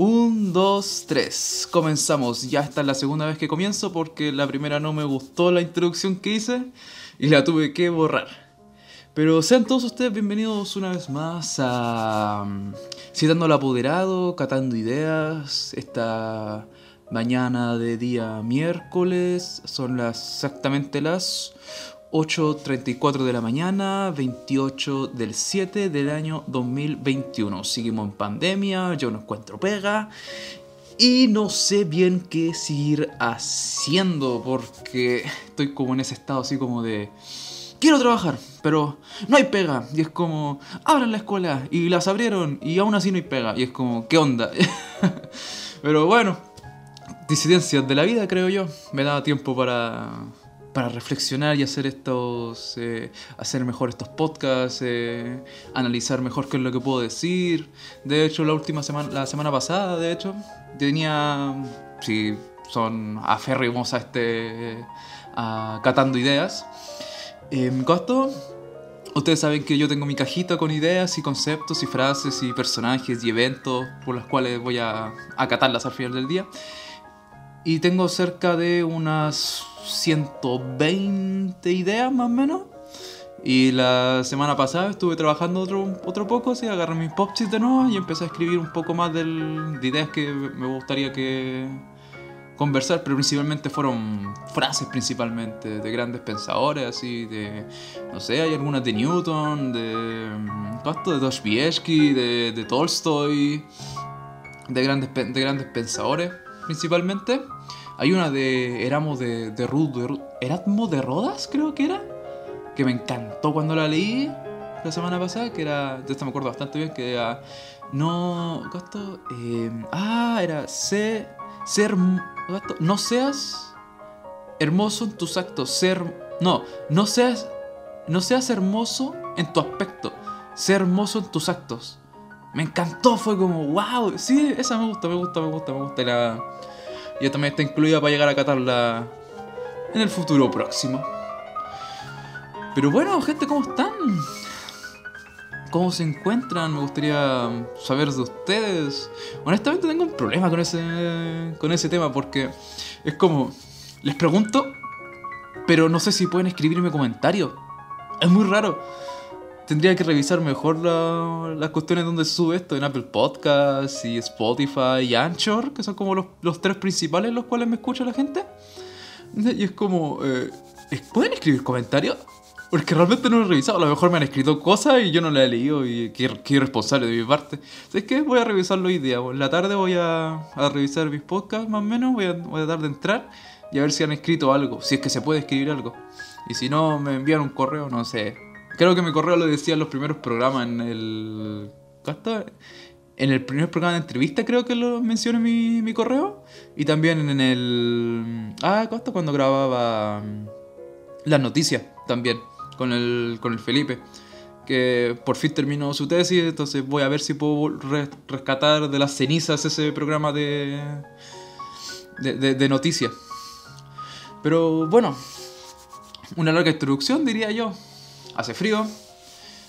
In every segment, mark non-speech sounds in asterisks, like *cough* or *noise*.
Un, dos, tres. Comenzamos. Ya esta es la segunda vez que comienzo porque la primera no me gustó la introducción que hice y la tuve que borrar. Pero sean todos ustedes bienvenidos una vez más a mm, Citando al Apoderado, Catando Ideas. Esta mañana de día miércoles son las, exactamente las 8.34 de la mañana, 28 del 7 del año 2021. Seguimos en pandemia, yo no encuentro pega y no sé bien qué seguir haciendo porque estoy como en ese estado así como de... Quiero trabajar, pero no hay pega. Y es como, abran la escuela y las abrieron y aún así no hay pega. Y es como, ¿qué onda? *laughs* pero bueno, disidencias de la vida creo yo. Me da tiempo para para reflexionar y hacer estos, eh, hacer mejor estos podcasts, eh, analizar mejor qué es lo que puedo decir. De hecho, la última semana, la semana pasada, de hecho, tenía, si son aférrimos a este, a catando ideas. Eh, costo, ustedes saben que yo tengo mi cajita con ideas y conceptos y frases y personajes y eventos por los cuales voy a acatarlas al final del día. Y tengo cerca de unas 120 ideas más o menos. Y la semana pasada estuve trabajando otro, otro poco, así agarré mis pop de nuevo y empecé a escribir un poco más de ideas que me gustaría que conversar, pero principalmente fueron frases principalmente de grandes pensadores, así de, no sé, hay algunas de Newton, de, ¿cuánto? De Dostoyevsky, de, de Tolstoy, de grandes, de grandes pensadores principalmente. Hay una de Erasmo de, de, Erasmo de Rodas, creo que era. Que me encantó cuando la leí la semana pasada. Que era. De esta me acuerdo bastante bien. Que era. No. Gasto. Eh, ah, era. Sé, ser. Gasto, no seas hermoso en tus actos. Ser. No. No seas. No seas hermoso en tu aspecto. Ser hermoso en tus actos. Me encantó. Fue como. ¡Wow! Sí, esa me gusta, me gusta, me gusta, me gusta. La y también está incluida para llegar a catarla en el futuro próximo. Pero bueno, gente, ¿cómo están? ¿Cómo se encuentran? Me gustaría saber de ustedes. Honestamente tengo un problema con ese, con ese tema porque es como, les pregunto, pero no sé si pueden escribirme comentarios. Es muy raro tendría que revisar mejor las cuestiones donde sube esto en Apple Podcasts y Spotify y Anchor, que son como los, tres principales en los cuales me escucha la gente. Y es como, eh, ¿pueden escribir comentarios? Porque realmente no lo he revisado. A lo mejor me han escrito cosas y yo no las he leído y qué, irresponsable de mi parte. Es que voy a revisarlo hoy día. En la tarde voy a, revisar mis podcasts más o menos. Voy a, voy a dar de entrar y a ver si han escrito algo. Si es que se puede escribir algo. Y si no, me envían un correo, no sé. Creo que mi correo lo decía en los primeros programas, en el... En el primer programa de entrevista creo que lo mencioné mi, mi correo. Y también en el... Ah, ¿cuánto? Cuando grababa mm, las noticias también, con el, con el Felipe. Que por fin terminó su tesis, entonces voy a ver si puedo rescatar de las cenizas ese programa de, de, de noticias. Pero bueno, una larga introducción diría yo hace frío,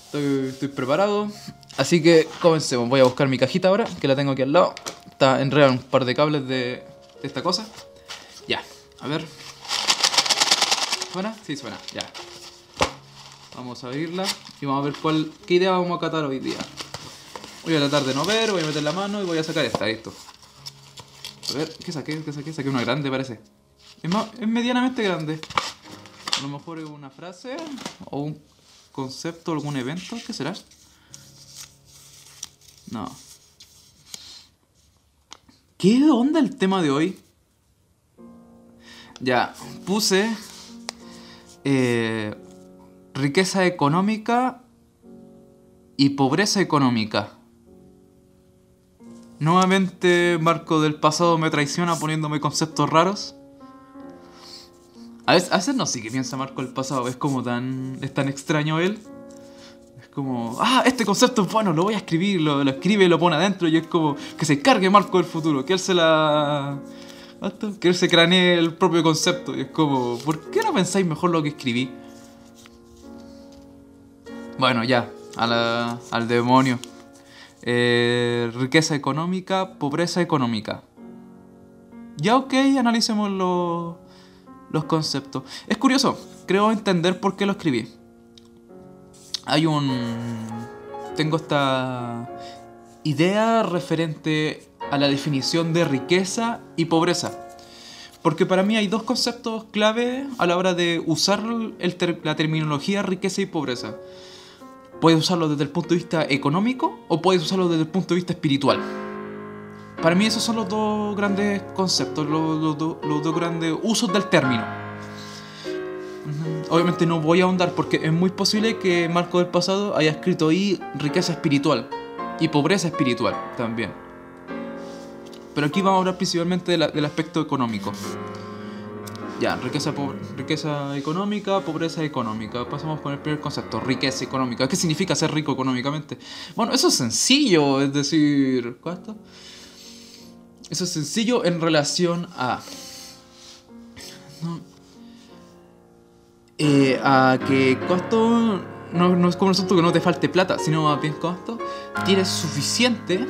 estoy, preparado. Así que comencemos. Voy a buscar mi cajita ahora, que la tengo aquí al lado. Está enredado un par de cables de, esta cosa. Ya, a ver. ¿Suena? Sí, suena, ya. Vamos a abrirla y vamos a ver cuál, qué idea vamos a catar hoy día. Voy a tratar de no ver, voy a meter la mano y voy a sacar esta, listo. A ver, ¿qué saqué? ¿Qué saqué? Saqué una grande, parece. Es, es medianamente grande. A lo mejor es una frase o un concepto, algún evento, ¿qué será? No. ¿Qué onda el tema de hoy? Ya, puse eh, riqueza económica y pobreza económica. Nuevamente Marco del pasado me traiciona poniéndome conceptos raros. A veces, no sé qué piensa Marco el pasado, es como tan. es tan extraño él. Es como, ah, este concepto es bueno, lo voy a escribir, lo, escribe y lo pone adentro y es como que se cargue Marco del futuro, que él se la. Que él se cranee el propio concepto y es como, ¿por qué no pensáis mejor lo que escribí? Bueno, ya, al demonio. eh, riqueza económica, pobreza económica. Ya ok, analicemos los conceptos. Es curioso, creo entender por qué lo escribí. Hay un... Tengo esta idea referente a la definición de riqueza y pobreza. Porque para mí hay dos conceptos clave a la hora de usar la terminología riqueza y pobreza. Puedes usarlo desde el punto de vista económico o puedes usarlo desde el punto de vista espiritual. Para mí esos son los dos grandes conceptos, los, dos grandes usos del término. Obviamente no voy a ahondar porque es muy posible que Marco del pasado haya escrito ahí riqueza espiritual y pobreza espiritual también. Pero aquí vamos a hablar principalmente del aspecto económico. Ya, riqueza, riqueza económica, pobreza económica. Pasamos con el primer concepto, riqueza económica. ¿Qué significa ser rico económicamente? Bueno, eso es sencillo, es decir, ¿cuánto? Eso es sencillo en relación a... Eh, a que costo no, no, es como asunto que no te falte plata, sino más bien costo, tienes suficiente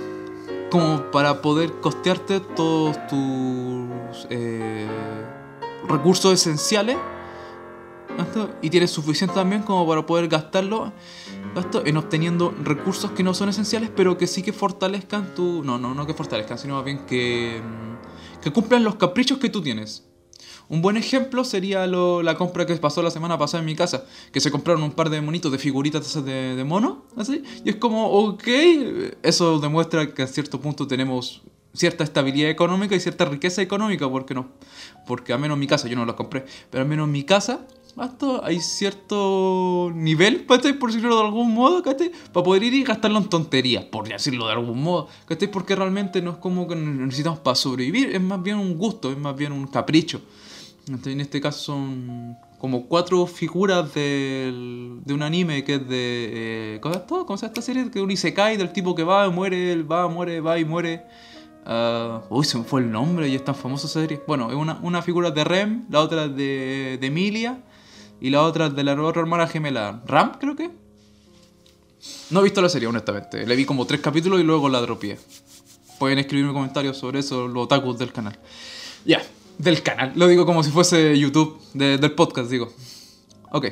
como para poder costearte todos tus eh, recursos esenciales y tienes suficiente también como para poder gastarlo en obteniendo recursos que no son esenciales pero que sí que fortalezcan tu no no no que fortalezcan sino más bien que mm, que cumplan los caprichos que tú tienes. Un buen ejemplo sería la compra que pasó la semana pasada en mi casa, que se compraron un par de monitos de figuritas de, de mono, así, y es como, ok, eso demuestra que a cierto punto tenemos cierta estabilidad económica y cierta riqueza económica, porque no, porque al menos en mi casa, yo no los compré, pero al menos en mi casa hasta hay cierto nivel, por decirlo de algún modo, Para poder ir y gastarlo en tonterías, por decirlo de algún modo, Porque realmente no es como que necesitamos para sobrevivir, es más bien un gusto, es más bien un capricho. En este caso son como cuatro figuras del, de un anime que es de... Eh, ¿Cómo es se esta serie? Que un Isekai del tipo que va, muere, va, muere, va y muere. Uh, uy, se me fue el nombre y es tan famosa serie. Bueno, es una, una figura de Rem, la otra de, de Emilia y la otra de la otra hermana gemela. Ram, creo que. No he visto la serie, honestamente. Le vi como tres capítulos y luego la dropié. Pueden escribirme comentarios sobre eso, los otakus del canal. Ya del canal. Lo digo como si fuese YouTube, del podcast, digo. Ok.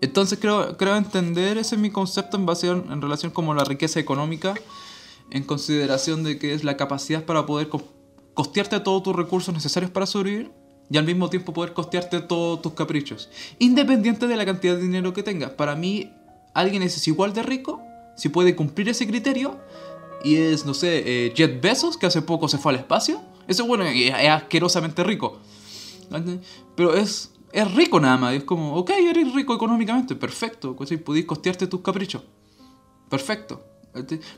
Entonces creo, creo entender ese es mi concepto en, base en relación como la riqueza económica, en consideración de que es la capacidad para poder costearte todos tus recursos necesarios para sobrevivir y al mismo tiempo poder costearte todos tus caprichos, independiente de la cantidad de dinero que tengas. Para mí, alguien es igual de rico si puede cumplir ese criterio y es, no sé, eh, Jet Bezos, que hace poco se fue al espacio eso bueno, es asquerosamente rico. Pero es, es rico nada más. Es como, ok, eres rico económicamente, perfecto. Podéis costearte tus caprichos. Perfecto.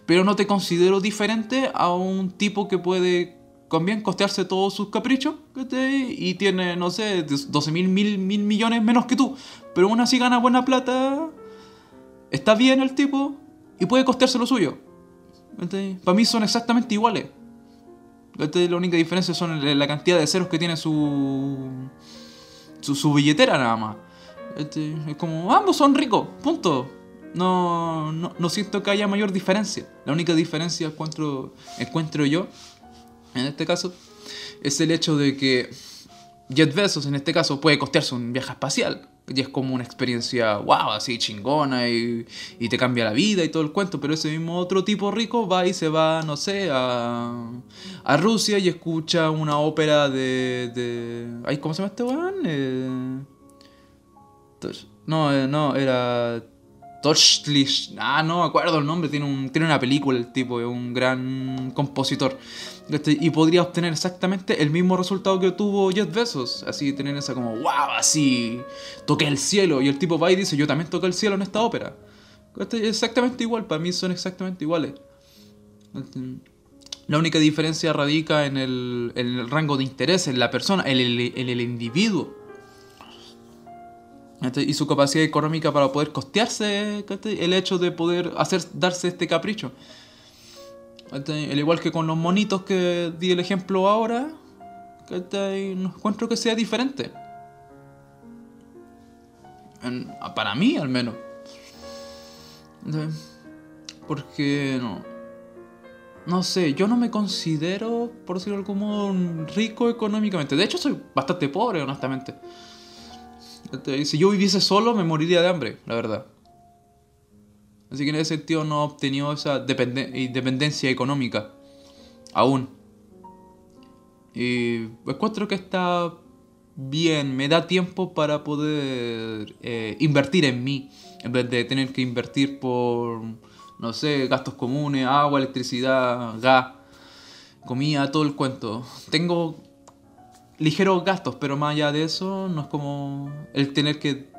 Pero no te considero diferente a un tipo que puede también costearse todos sus caprichos y tiene, no sé, 12 mil, mil, mil millones menos que tú. Pero aún así gana buena plata. Está bien el tipo y puede costearse lo suyo. Para mí son exactamente iguales. La única diferencia son la cantidad de ceros que tiene su, su, billetera nada más. Es como, ambos son ricos, punto. No, no, siento que haya mayor diferencia. La única diferencia encuentro, encuentro yo, en este caso, es el hecho de que Jet Bezos, en este caso, puede costearse un viaje espacial y es como una experiencia, wow, así chingona y, y, te cambia la vida y todo el cuento, pero ese mismo otro tipo rico va y se va, no sé, a, a Rusia y escucha una ópera de... de ¿Cómo se llama este weón? Eh, no, eh, no, era... Toshlish, ah, no me acuerdo el nombre, tiene, un, tiene una película el tipo, es un gran compositor. Y podría obtener exactamente el mismo resultado que tuvo Jeff Bezos. Así, tener esa como, wow, así, toqué el cielo. Y el tipo va y dice, yo también toqué el cielo en esta ópera. Exactamente igual, para mí son exactamente iguales. La única diferencia radica en el, en el rango de interés, en la persona, en el, en el individuo. Y su capacidad económica para poder costearse el hecho de poder hacer, darse este capricho. Al igual que con los monitos que di el ejemplo ahora, no encuentro que sea diferente. para mí, al menos. Porque no. No sé, yo no me considero, por decirlo como rico económicamente. De hecho, soy bastante pobre, honestamente. Si yo viviese solo, me moriría de hambre, la verdad. Así que en ese sentido no he obtenido esa independencia económica. Aún. Y encuentro que está bien, me da tiempo para poder eh, invertir en mí, en vez de tener que invertir por, no sé, gastos comunes, agua, electricidad, gas, comida, todo el cuento. Tengo ligeros gastos, pero más allá de eso, no es como el tener que...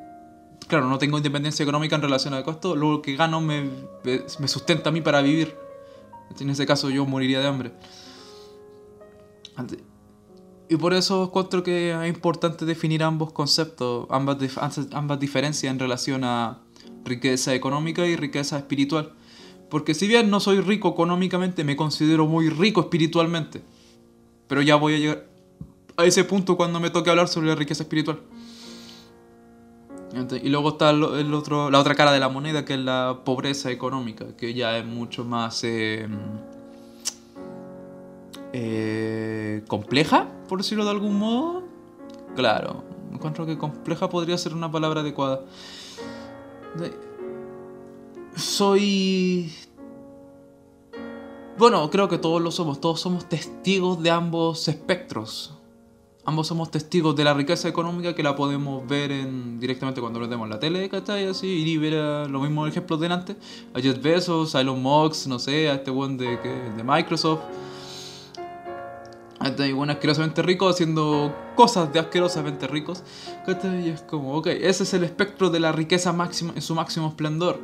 Claro, no tengo independencia económica en relación al costo, lo que gano me, me sustenta a mí para vivir. En ese caso yo moriría de hambre. Y por eso encuentro que es importante definir ambos conceptos, ambas, ambas diferencias en relación a riqueza económica y riqueza espiritual. Porque si bien no soy rico económicamente, me considero muy rico espiritualmente. Pero ya voy a llegar a ese punto cuando me toque hablar sobre la riqueza espiritual. Y luego está el otro, la otra cara de la moneda, que es la pobreza económica, que ya es mucho más... Eh, eh, compleja, por decirlo de algún modo. Claro, encuentro que compleja podría ser una palabra adecuada. Soy... Bueno, creo que todos lo somos, todos somos testigos de ambos espectros. Ambos somos testigos de la riqueza económica que la podemos ver en, directamente cuando en la tele, ¿cachai? Así, y ver a los mismos ejemplos delante. A Jeff Bezos, a Elon Musk, no sé, a este one de, de Microsoft hay un asquerosamente rico haciendo cosas de asquerosamente ricos. Y es como, ok, ese es el espectro de la riqueza máxima en su máximo esplendor.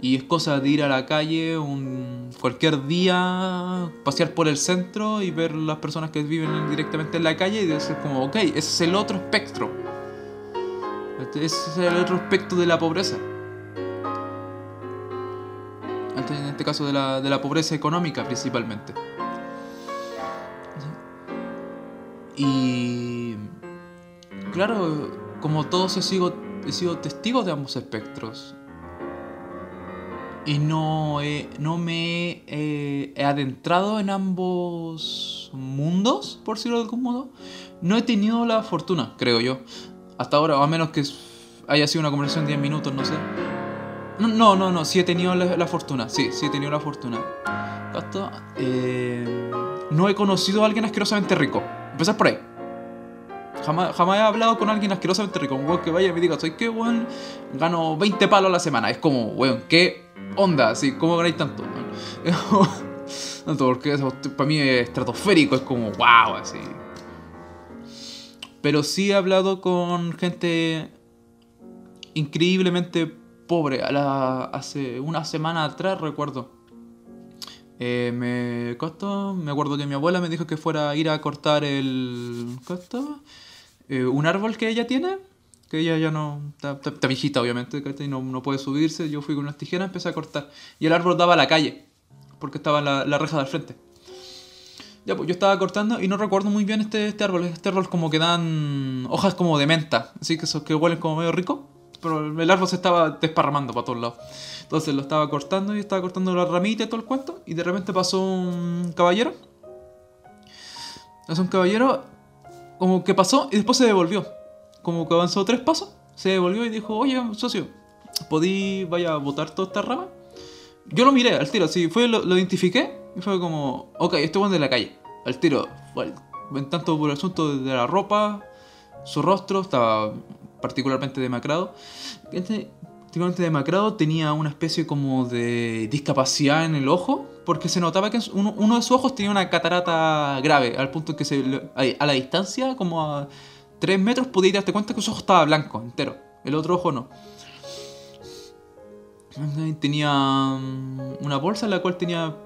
Y es cosa de ir a la calle un, cualquier día, pasear por el centro y ver las personas que viven directamente en la calle y decir como, ok, ese es el otro espectro. Ese es el otro espectro de la pobreza. En este caso de la, de la pobreza económica principalmente. Y claro, como todos he sido, he sido testigo de ambos espectros. Y no, no me he, adentrado en ambos mundos, por decirlo de algún modo. No he tenido la fortuna, creo yo. Hasta ahora, o a menos que haya sido una conversación de 10 minutos, no sé. No, no, no, sí he tenido la, fortuna. Sí, sí he tenido la fortuna. Eh, no he conocido a alguien asquerosamente rico. Empezar por ahí. Jamás, jamás he hablado con alguien asquerosamente rico. Un weón que vaya y me diga, soy que weón, gano 20 palos a la semana. Es como, weón, ¿qué onda? Así, ¿Cómo ganáis tanto? tanto porque eso para mí es estratosférico, es como, wow, así. Pero sí he hablado con gente increíblemente pobre. A la, hace una semana atrás, recuerdo eh, me costó, me acuerdo que mi abuela me dijo que fuera a ir a cortar el... ¿Costó? Eh, un árbol que ella tiene, que ella ya no... Está, viejita obviamente, y no, no puede subirse. Yo fui con unas tijeras, empecé a cortar. Y el árbol daba a la calle, porque estaba la, la reja del frente. Ya, pues yo estaba cortando y no recuerdo muy bien este, este árbol. Este árbol como que dan hojas como de menta, así que esos que huelen como medio rico. Pero el árbol se estaba desparramando para todos lados. Entonces lo estaba cortando y estaba cortando la ramita y todo el cuento. Y de repente pasó un caballero. Pasó un caballero. Como que pasó y después se devolvió. Como que avanzó tres pasos. Se devolvió y dijo, oye, socio, ¿podí, vaya a botar toda esta rama? Yo lo miré al tiro, así fue, lo, identifiqué y fue como, ok, este es de la calle. Al tiro, bueno, tanto por el asunto de la ropa, su rostro estaba particularmente demacrado. Este de demacrado, tenía una especie como de discapacidad en el ojo, porque se notaba que uno, de sus ojos tenía una catarata grave, al punto que se, a la distancia, como a 3 metros, podías darte cuenta que su ojo estaba blanco, entero. El otro ojo no. Tenía mm, una bolsa en la cual tenía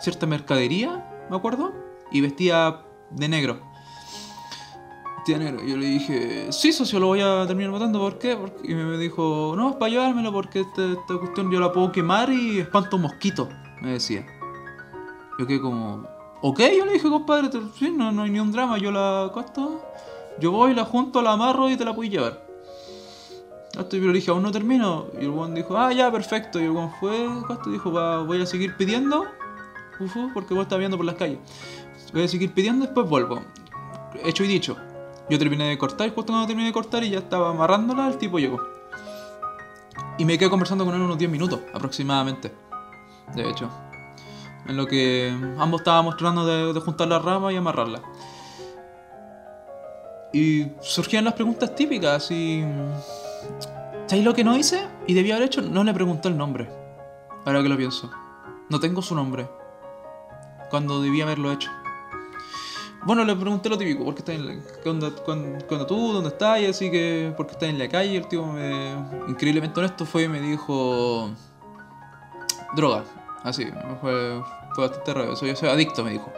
cierta mercadería, me acuerdo, y vestía de negro. Yo le dije, sí, socio, lo voy a terminar matando. ¿Por qué? Y me dijo, no, es para llevármelo porque esta, cuestión yo la puedo quemar y espanto mosquitos, me decía. Yo quedé como, ok, yo le dije, compadre, sí, no, no hay ni un drama, yo la costo, yo voy, la junto, la amarro y te la puedo llevar. Esto yo le dije, aún no termino. Y el weón dijo, ah, ya, perfecto. Y el weón fue, ¿cuánto? Dijo, va, voy a seguir pidiendo. Porque vos estás viendo por las calles. Voy a seguir pidiendo, después vuelvo. Hecho y dicho. Yo terminé de cortar, y justo cuando terminé de cortar y ya estaba amarrándola, el tipo llegó. Y me quedé conversando con él unos 10 minutos aproximadamente. De hecho. En lo que ambos estábamos tratando de, juntar la rama y amarrarla. Y surgían las preguntas típicas y... ¿Sabéis lo que no hice? Y debía haber hecho, no le pregunté el nombre. Ahora que lo pienso. No tengo su nombre. Cuando debía haberlo hecho. Bueno, le pregunté lo típico, ¿por qué estás en la... ¿Qué cuándo, tú? ¿Dónde estás? Y así que, ¿por qué estás en la calle? El tío me... Increíblemente honesto fue y me dijo... Droga. Así, fue, fue bastante raro. Soy, soy adicto, me dijo.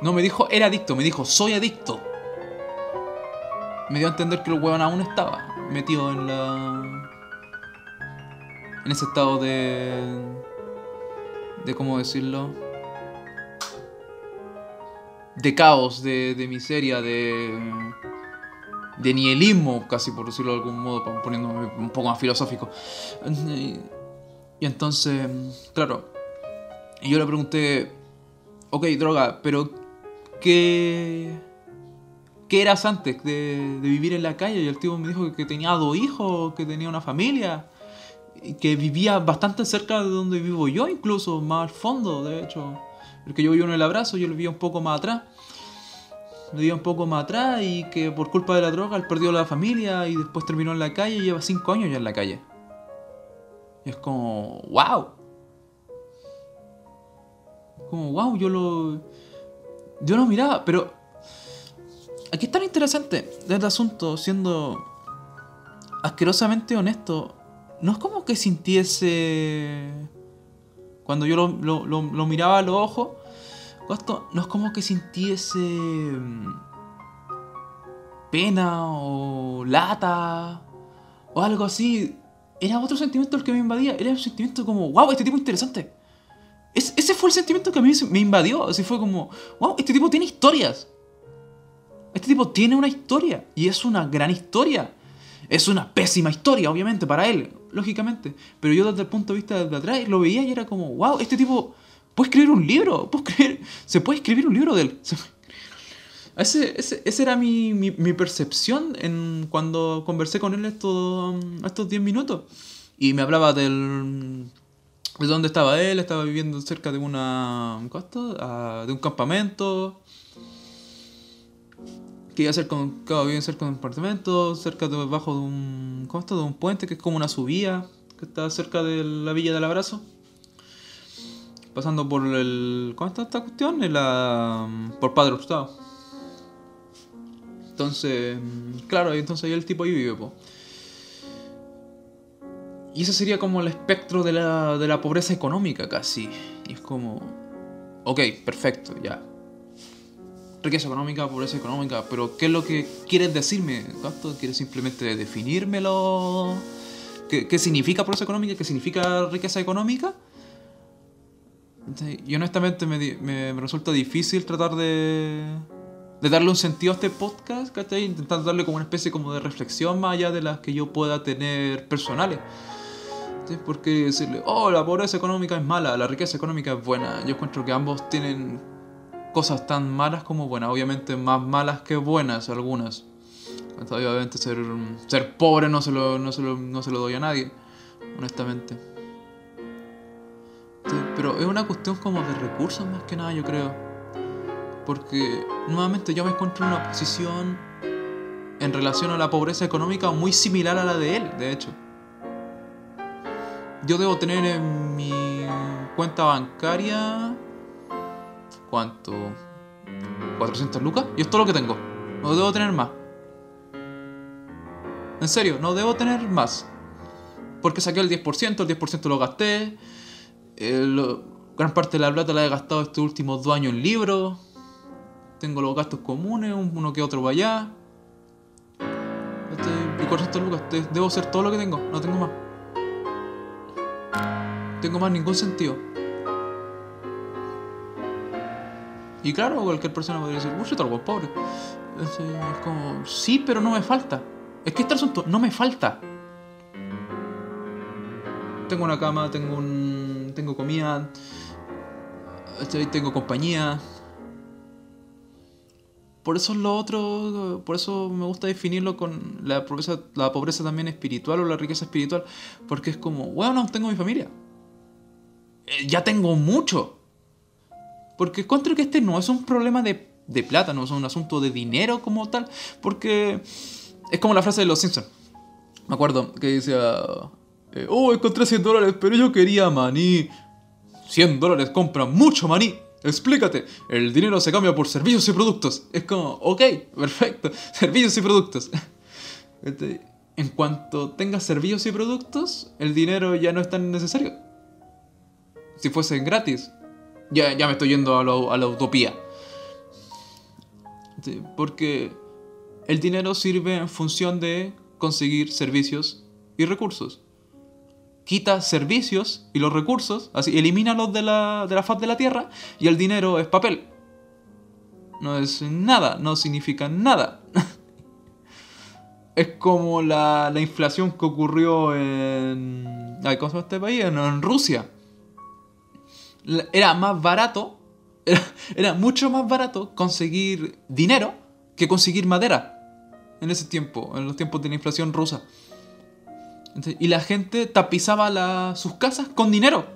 No me dijo era adicto, me dijo soy adicto. Me dio a entender que el huevón aún estaba metido en la. En ese estado de. de cómo decirlo. De caos, de, de miseria, de. de nihilismo, casi por decirlo de algún modo, poniéndome un poco más filosófico. Y entonces, claro. Y yo le pregunté, ok, droga, pero ¿qué, qué eras antes de, de vivir en la calle? Y el tío me dijo que tenía dos hijos, que tenía una familia, que vivía bastante cerca de donde vivo yo, incluso más al fondo, de hecho. Porque yo vivo en el abrazo, yo lo vivía un poco más atrás. Lo vivía un poco más atrás y que por culpa de la droga él perdió la familia y después terminó en la calle y lleva cinco años ya en la calle. Y es como, wow. Como, wow, yo lo. Yo lo miraba, pero. Aquí está lo interesante este asunto, siendo asquerosamente honesto. No es como que sintiese. Cuando yo lo, lo- lo- lo miraba a los ojos, no es como que sintiese. mm, pena o lata o algo así. Era otro sentimiento el que me invadía. Era un sentimiento como, wow, este tipo es interesante. Es- ese fue el sentimiento que a mí me invadió. Así fue como, wow, este tipo tiene historias. Este tipo tiene una historia. Y es una gran historia. Es una pésima historia, obviamente, para él, lógicamente. Pero yo desde el punto de vista de atrás lo veía y era como, wow, este tipo puede escribir un libro. Puede escribir- se puede escribir un libro de él. Se- Ese, ese, esa era mi, mi, percepción en, cuando conversé con él estos 10 minutos. Y me hablaba del, de dónde estaba él, estaba viviendo cerca de una. ¿cómo esto? Ah, de un campamento. Que iba a ser con. Claro, viven cerca de un apartamento, cerca de debajo de un. ¿Cómo esto? De un puente que es como una subida, que está cerca de la villa del abrazo. Pasando por el. ¿Cómo está esta cuestión? En la, por Padre Hurtado. Entonces, claro, entonces ahí el tipo ahí vive, po. Y ese sería como el espectro de la, de la pobreza económica casi. Y es como, ok, perfecto, ya. Riqueza económica, pobreza económica, pero ¿qué es lo que quieres decirme? ¿Quieres simplemente definírmelo? ¿Qué, ¿Qué significa pobreza económica? ¿Qué significa riqueza económica? Y honestamente me, me- me resulta difícil tratar de, de darle un sentido a este podcast, ¿cachai? Intentar darle como una especie como de reflexión más allá de las que yo pueda tener personales. Porque decirle, oh, la pobreza económica es mala, la riqueza económica es buena. Yo encuentro que ambos tienen cosas tan malas como buenas, obviamente más malas que buenas algunas. Obviamente ser, ser pobre no se, lo, no, se lo, no se lo doy a nadie, honestamente. Pero es una cuestión como de recursos más que nada, yo creo. Porque nuevamente yo me encuentro en una posición en relación a la pobreza económica muy similar a la de él, de hecho. Yo debo tener en mi cuenta bancaria... ¿Cuánto? ¿400 lucas? Y es todo lo que tengo. No debo tener más. En serio, no debo tener más. Porque saqué el 10%, el 10% lo gasté. Eh, gran parte de la plata la he gastado estos últimos dos años en libros. Tengo los gastos comunes, un- uno que otro para allá. Este, y 400 lucas, debo hacer todo lo que tengo, no tengo más. Tengo más ningún sentido. Y claro, cualquier persona podría decir, yo tal pobre. Es, como, sí, pero no me falta. Es que este asunto no me falta. tengo una cama, tengo un. tengo comida, tengo compañía. Por eso es lo otro, por eso me gusta definirlo con la pobreza, la pobreza también espiritual o la riqueza espiritual, porque es como, bueno, tengo mi familia. Eh, ya tengo mucho. Porque encuentro que este no es un problema de, de plata, no es un asunto de dinero como tal, porque es como la frase de los Simpsons. Me acuerdo que decía, eh, oh, encontré 100 dólares, pero yo quería maní. 100 dólares compran mucho maní. Explícate, el dinero se cambia por servicios y productos. Es como, ok, perfecto, *laughs* servicios y productos. Este, en cuanto tengas servicios y productos, el dinero ya no es tan necesario. Si fuese gratis, ya, ya me estoy yendo a, a la utopía. Porque el dinero sirve en función de conseguir servicios y recursos. Quita servicios y los recursos, así elimínalos de la, de la faz de la tierra y el dinero es papel. No es nada, no significa nada. *laughs* es como la, la, inflación que ocurrió en. Ay, ¿Cómo se llama este país? En, Rusia. Era más barato, *laughs* era, era mucho más barato conseguir dinero que conseguir madera en ese tiempo, en los tiempos de la inflación rusa. Y la gente tapizaba sus casas con dinero,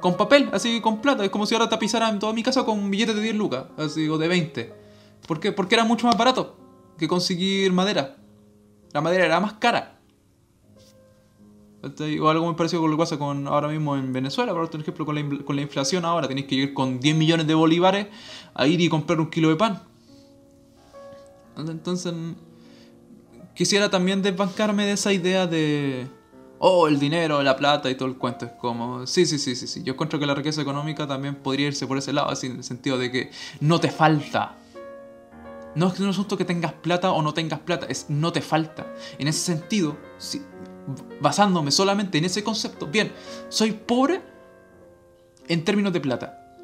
con papel, así con plata. Es como si ahora tapizaran toda mi casa con billetes de 10 lucas, así o de 20. ¿Por qué? Porque era mucho más barato que conseguir madera. La madera era más cara. O algo muy parecido con lo que pasa con ahora mismo en Venezuela, por ejemplo, con la, con la inflación ahora. Tenéis que ir con 10 millones de bolívares a ir y comprar un kilo de pan. Entonces, quisiera también desbancarme de esa idea de, oh, el dinero, la plata y todo el cuento. Es como, sí, sí, sí, sí, sí. Yo encuentro que la riqueza económica también podría irse por ese lado, así en el sentido de que no te falta. No es es asunto que tengas plata o no tengas plata, es no te falta. En ese sentido, basándome solamente en ese concepto, bien, soy pobre en términos de plata,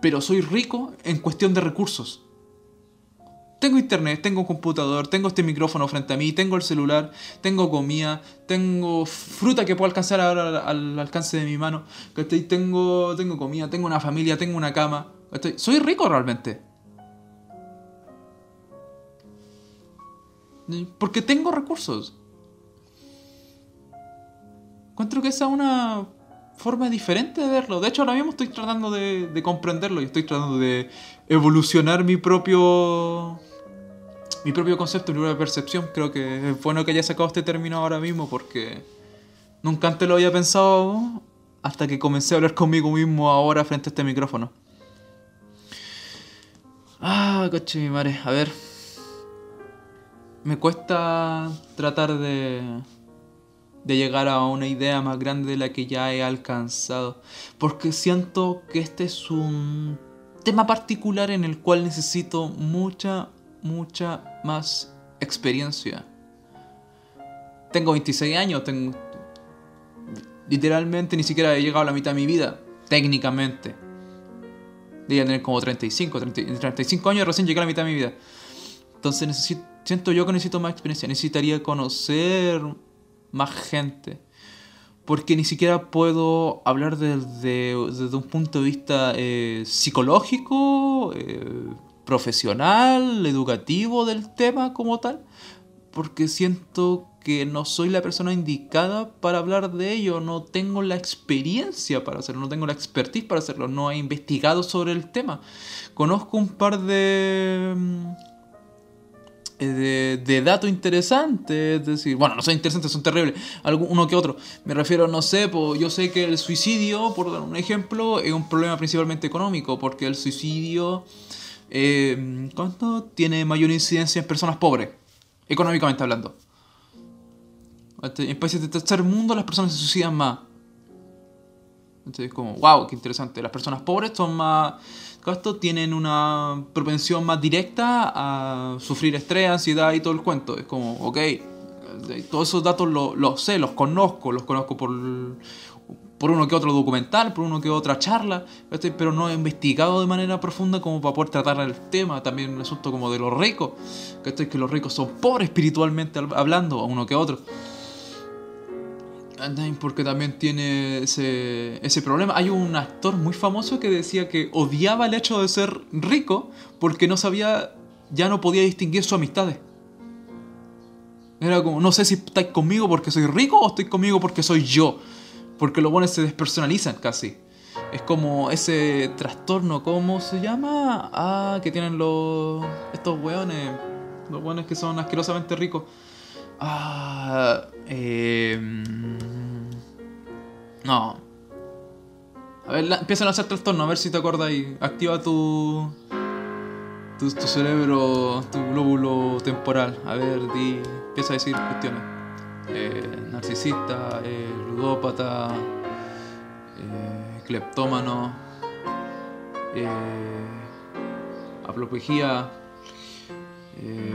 pero soy rico en cuestión de recursos. Tengo internet, tengo un computador, tengo este micrófono frente a mí, tengo el celular, tengo comida, tengo fruta que puedo alcanzar ahora al, alcance de mi mano, Tengo, tengo comida, tengo una familia, tengo una cama. Soy rico realmente. Porque tengo recursos. Encuentro que esa es una forma diferente de verlo. De hecho, ahora mismo estoy tratando de, de comprenderlo y estoy tratando de evolucionar mi propio mi propio concepto, mi propia percepción. Creo que es bueno que haya sacado este término ahora mismo porque nunca antes lo había pensado hasta que comencé a hablar conmigo mismo ahora frente a este micrófono. Ah, coche mi madre. A ver. Me cuesta tratar de, de llegar a una idea más grande de la que ya he alcanzado. Porque siento que este es un tema particular en el cual necesito mucha, mucha más experiencia. Tengo 26 años, tengo... Literalmente ni siquiera he llegado a la mitad de mi vida, técnicamente. Debería tener como 35, 35 años recién llegué a la mitad de mi vida. Entonces necesito, siento yo que necesito más experiencia, necesitaría conocer más gente. Porque ni siquiera puedo hablar desde, desde un punto de vista eh, psicológico, eh, profesional, educativo del tema como tal, porque siento que no soy la persona indicada para hablar de ello, no tengo la experiencia para hacerlo, no tengo la expertise para hacerlo, no he investigado sobre el tema. Conozco un par de mm, de, de datos interesantes, es decir, bueno, no son interesantes, son terribles, uno que otro. Me refiero, no sé, pues, yo sé que el suicidio, por dar un ejemplo, es un problema principalmente económico, porque el suicidio eh, ¿cuánto tiene mayor incidencia en personas pobres? Económicamente hablando. En países de tercer mundo las personas se suicidan más. Entonces, como, wow, qué interesante. Las personas pobres son más. Esto tienen una propensión más directa a sufrir estrés, ansiedad y todo el cuento. Es como, ok, todos esos datos los sé, los conozco, los conozco por por uno que otro documental, por uno que otra charla, pero no he investigado de manera profunda como para poder tratar el tema, también un asunto como de los ricos, que los ricos son pobres espiritualmente hablando, a uno que otro. Porque también tiene ese, ese problema. Hay un actor muy famoso que decía que odiaba el hecho de ser rico porque no sabía, ya no podía distinguir sus amistades. Era como, no sé si estáis conmigo porque soy rico o estoy conmigo porque soy yo. Porque los buenos se despersonalizan casi. Es como ese trastorno, ¿cómo se llama? Ah, que tienen los. estos weones. Los weones que son asquerosamente ricos. Ah. Eh, no. A ver, empiezan a hacer trastorno, a ver si te acuerdas y activa tu, tu, tu. cerebro, tu glóbulo temporal. A ver, di. Empieza a decir cuestiones. Eh, narcisista, eh, ludópata, eh, cleptómano, eh, aplopejía, eh,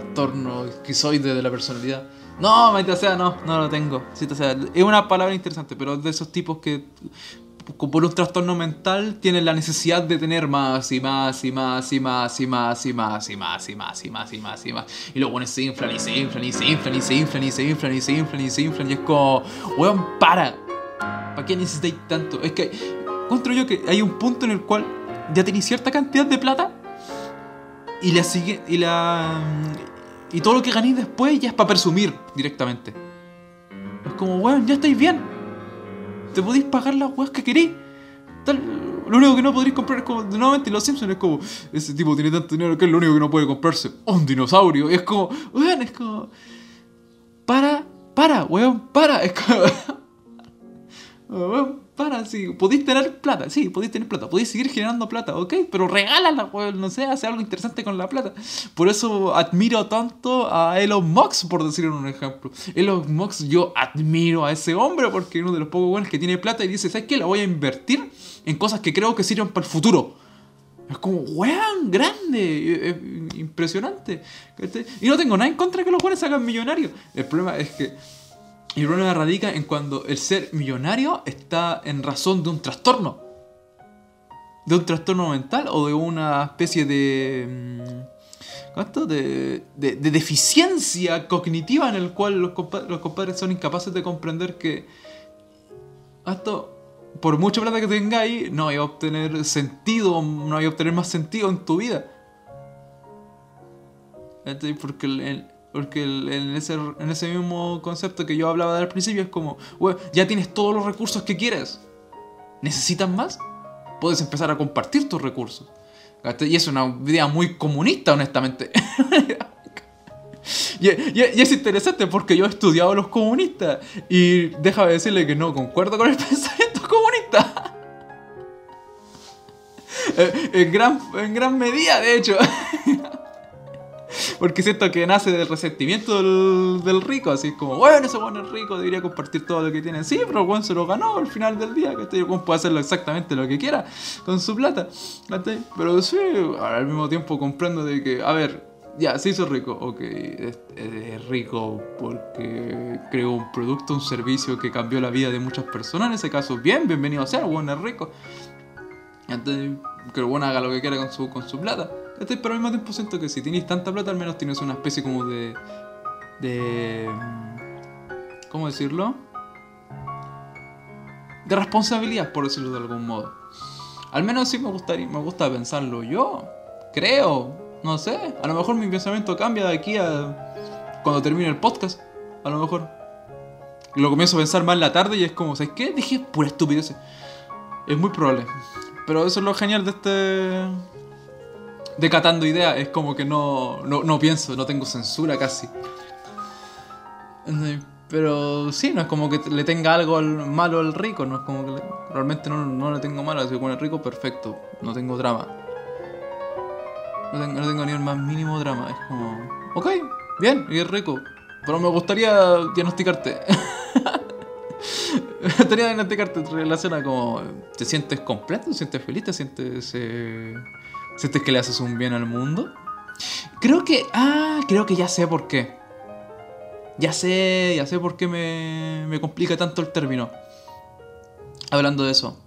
trastorno esquizoide de la personalidad. No, maldita sea, no, no lo tengo. Maldita sea. Es una palabra interesante, pero de esos tipos que por un trastorno mental tienen la necesidad de tener más y más y más y más y más y más y más y más y más y más y más y luego se inflan y se inflan y se inflan y se inflan y se inflan y se inflan y se inflan y es como weón para ¿para qué necesitáis tanto? es que encuentro yo que hay un punto en el cual ya tenéis cierta cantidad de plata y la sigue y la y todo lo que ganéis después ya es para presumir directamente es como weón ya estáis bien te podéis pagar las weas que queréis. lo único que no podréis comprar es como, nuevamente, los Simpsons es como, ese tipo tiene tanto dinero que es lo único que no puede comprarse. Un dinosaurio. Y es como, weón, es como, para, para, weón, para. Es como, *laughs* weón, para, sí, podéis tener plata, sí, podéis tener plata, podéis seguir generando plata, ok, pero regálala, no sé, hace algo interesante con la plata. Por eso admiro tanto a Elon Musk, por decir un ejemplo. Elon Musk, yo admiro a ese hombre porque es uno de los pocos buenos que tiene plata y dice, ¿sabes qué? La voy a invertir en cosas que creo que sirven para el futuro. Es como, weón, grande, impresionante. Y no tengo nada en contra de que los buenos se hagan millonarios. El problema es que y el problema radica en cuando el ser millonario está en razón de un trastorno. De un trastorno mental o de una especie de. Mm, ¿Cuánto? De, de, deficiencia cognitiva en el cual los, los compadres son incapaces de comprender que. Esto, por mucha plata que tengáis, no hay a obtener sentido, no hay a obtener más sentido en tu vida. Porque el, porque en ese, en ese mismo concepto que yo hablaba al principio es como, ya tienes todos los recursos que quieres. ¿Necesitas más? Puedes empezar a compartir tus recursos. Y es una idea muy comunista, honestamente. *laughs* y, es interesante porque yo he estudiado a los comunistas y déjame decirle que no concuerdo con el *laughs* pensamiento comunista. *laughs* En, gran, en gran medida, de hecho. Porque siento que nace del resentimiento del, rico, así como, bueno, ese bueno es rico, debería compartir todo lo que tiene. Sí, pero el buen se lo ganó al final del día, que este buen puede hacerlo exactamente lo que quiera con su plata. Pero sí, al mismo tiempo comprendo de que, a ver, ya, se hizo rico, ok, es, rico porque creó un producto, un servicio que cambió la vida de muchas personas, en ese caso, bien, bienvenido a ser, bueno es rico. Entonces, que el bueno haga lo que quiera con su, con su plata. Pero al mismo tiempo siento que si tienes tanta plata, al menos tienes una especie como de. de. ¿Cómo decirlo? De responsabilidad, por decirlo de algún modo. Al menos sí me gustaría, me gusta pensarlo yo. Creo. No sé. A lo mejor mi pensamiento cambia de aquí a. cuando termine el podcast. A lo mejor. Lo comienzo a pensar más en la tarde y es como, ¿sabes qué? Dije pura estupidez. Es muy probable. Pero eso es lo genial de este decatando ideas, es como que no, no, pienso, no tengo censura casi. Pero sí, no es como que le tenga algo malo al rico, no es como que realmente no, le tengo malo, si con el rico perfecto, no tengo drama. No tengo, no tengo ni el más mínimo drama, es como, ok, bien, y es rico, pero me gustaría diagnosticarte. *laughs* me gustaría diagnosticarte relación a como, ¿te sientes completo? ¿Te sientes feliz? ¿Te sientes... Eh ¿Sientes que le haces un bien al mundo? Creo que. Ah, creo que ya sé por qué. Ya sé, ya sé por qué me, me complica tanto el término. Hablando de eso.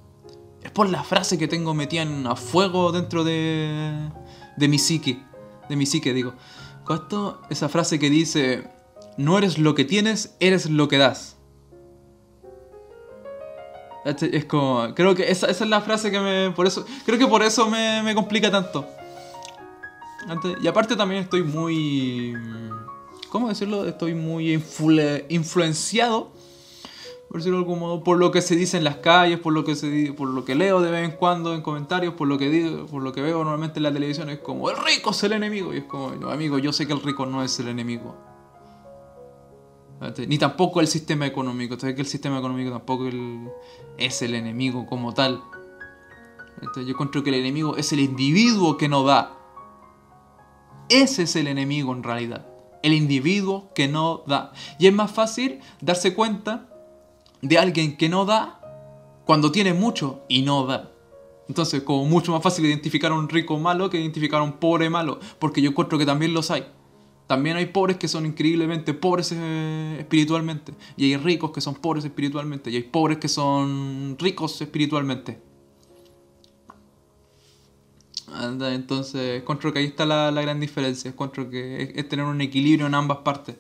Es por la frase que tengo metida en, a fuego dentro de. de mi psique. De mi psique, digo. Esto, esa frase que dice. no eres lo que tienes, eres lo que das. Es como, creo que esa, esa, es la frase que me, por eso, creo que por eso me, me complica tanto. Y aparte también estoy muy, ¿cómo decirlo? Estoy muy influenciado, por decirlo de algún modo, por lo que se dice en las calles, por lo que se por lo que leo de vez en cuando en comentarios, por lo que digo, por lo que veo normalmente en la televisión es como el rico es el enemigo y es como, no, amigo, yo sé que el rico no es el enemigo. Ni tampoco el sistema económico. Sabes que el sistema económico tampoco es el enemigo como tal. yo encuentro que el enemigo es el individuo que no da. Ese es el enemigo en realidad. El individuo que no da. Y es más fácil darse cuenta de alguien que no da cuando tiene mucho y no da. Entonces, como mucho más fácil identificar a un rico malo que identificar a un pobre malo. Porque yo encuentro que también los hay. También hay pobres que son increíblemente pobres eh, espiritualmente. Y hay ricos que son pobres espiritualmente. Y hay pobres que son ricos espiritualmente. Entonces, encuentro que ahí está la, gran diferencia. Encuentro que es, tener un equilibrio en ambas partes.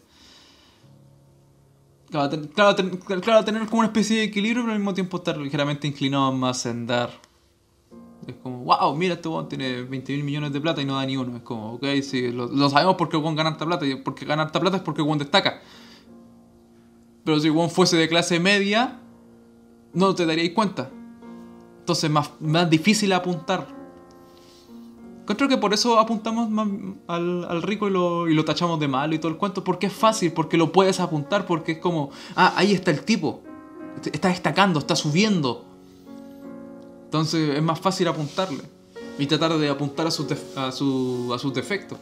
Claro, claro, tener como una especie de equilibrio, pero al mismo tiempo estar ligeramente inclinado más en dar. Es como, wow, mira, este weón tiene 20 mil millones de plata y no da ni uno. Es como, ok, sí, lo, sabemos porque el weón gana harta plata. Y porque gana harta plata es porque el weón destaca. Pero si el weón fuese de clase media, no te daríais cuenta. Entonces es más, más difícil apuntar. Creo que por eso apuntamos más al, al rico y lo, y lo, tachamos de malo y todo el cuento. Porque es fácil, porque lo puedes apuntar, porque es como, ah, ahí está el tipo. Está destacando, está subiendo entonces es más fácil apuntarle y tratar de apuntar a, su a, su, a sus defectos.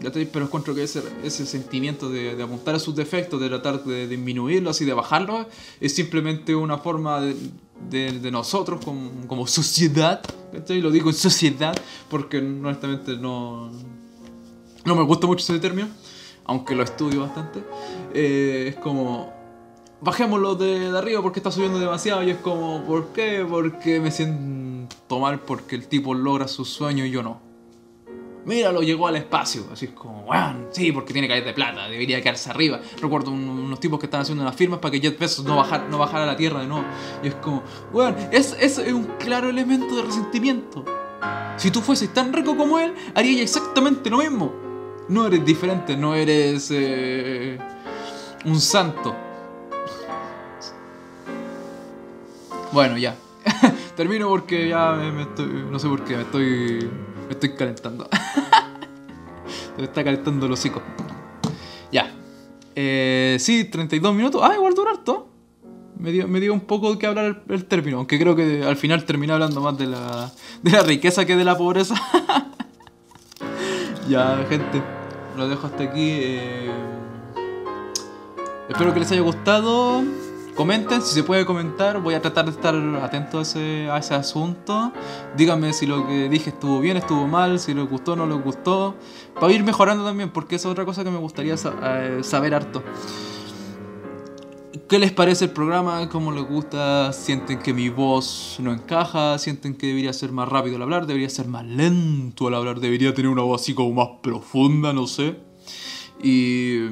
Pero encuentro que ese, ese sentimiento de, de, apuntar a sus defectos, de tratar de, disminuirlos y de bajarlos, es simplemente una forma de, de nosotros como, como sociedad, y lo digo en sociedad porque honestamente no, no me gusta mucho ese término, aunque lo estudio bastante, eh, es como bajémoslo de, de, arriba porque está subiendo demasiado. Y es como, ¿por qué? Porque me siento mal porque el tipo logra su sueño y yo no. Míralo, llegó al espacio. Así es como, weón, sí, porque tiene caer de plata, debería quedarse arriba. Recuerdo unos tipos que estaban haciendo unas firmas para que Jet Bezos no, bajar, no bajara a la tierra de nuevo. Y es como, weón, es, es un claro elemento de resentimiento. Si tú fueses tan rico como él, harías exactamente lo mismo. No eres diferente, no eres eh, un santo Bueno, ya. *laughs* Termino porque ya me, estoy. No sé por qué, me estoy. Me estoy calentando. *laughs* me está calentando el hocico. Ya. Eh, sí, 32 minutos. Ah, igual dura harto. Me dio, me dio un poco que hablar el, término, aunque creo que al final terminé hablando más de la, de la riqueza que de la pobreza. *laughs* ya, gente, lo dejo hasta aquí. Eh, espero que les haya gustado. Comenten, si se puede comentar, voy a tratar de estar atento a ese, a ese asunto. Díganme si lo que dije estuvo bien, estuvo mal, si les gustó no les gustó. Para ir mejorando también, porque esa es otra cosa que me gustaría eh, saber harto. ¿Qué les parece el programa? ¿Cómo les gusta? ¿Sienten que mi voz no encaja? ¿Sienten que debería ser más rápido al hablar? ¿Debería ser más lento al hablar? ¿Debería tener una voz así como más profunda? No sé. Y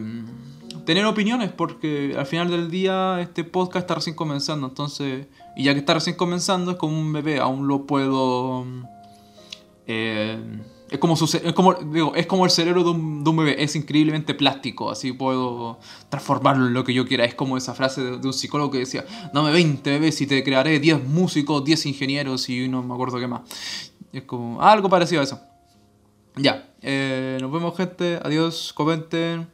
tener opiniones, porque al final del día este podcast está recién comenzando, entonces, y ya que está recién comenzando, es como un bebé, aún lo puedo... Eh, es como, su, es, como, digo, es como el cerebro de un, de un, bebé, es increíblemente plástico, así puedo transformarlo en lo que yo quiera. Es como esa frase de, un psicólogo que decía, dame 20 bebés y te crearé 10 músicos, 10 ingenieros y no me acuerdo qué más. Es como algo parecido a eso. Ya, eh, nos vemos gente, adiós, comenten.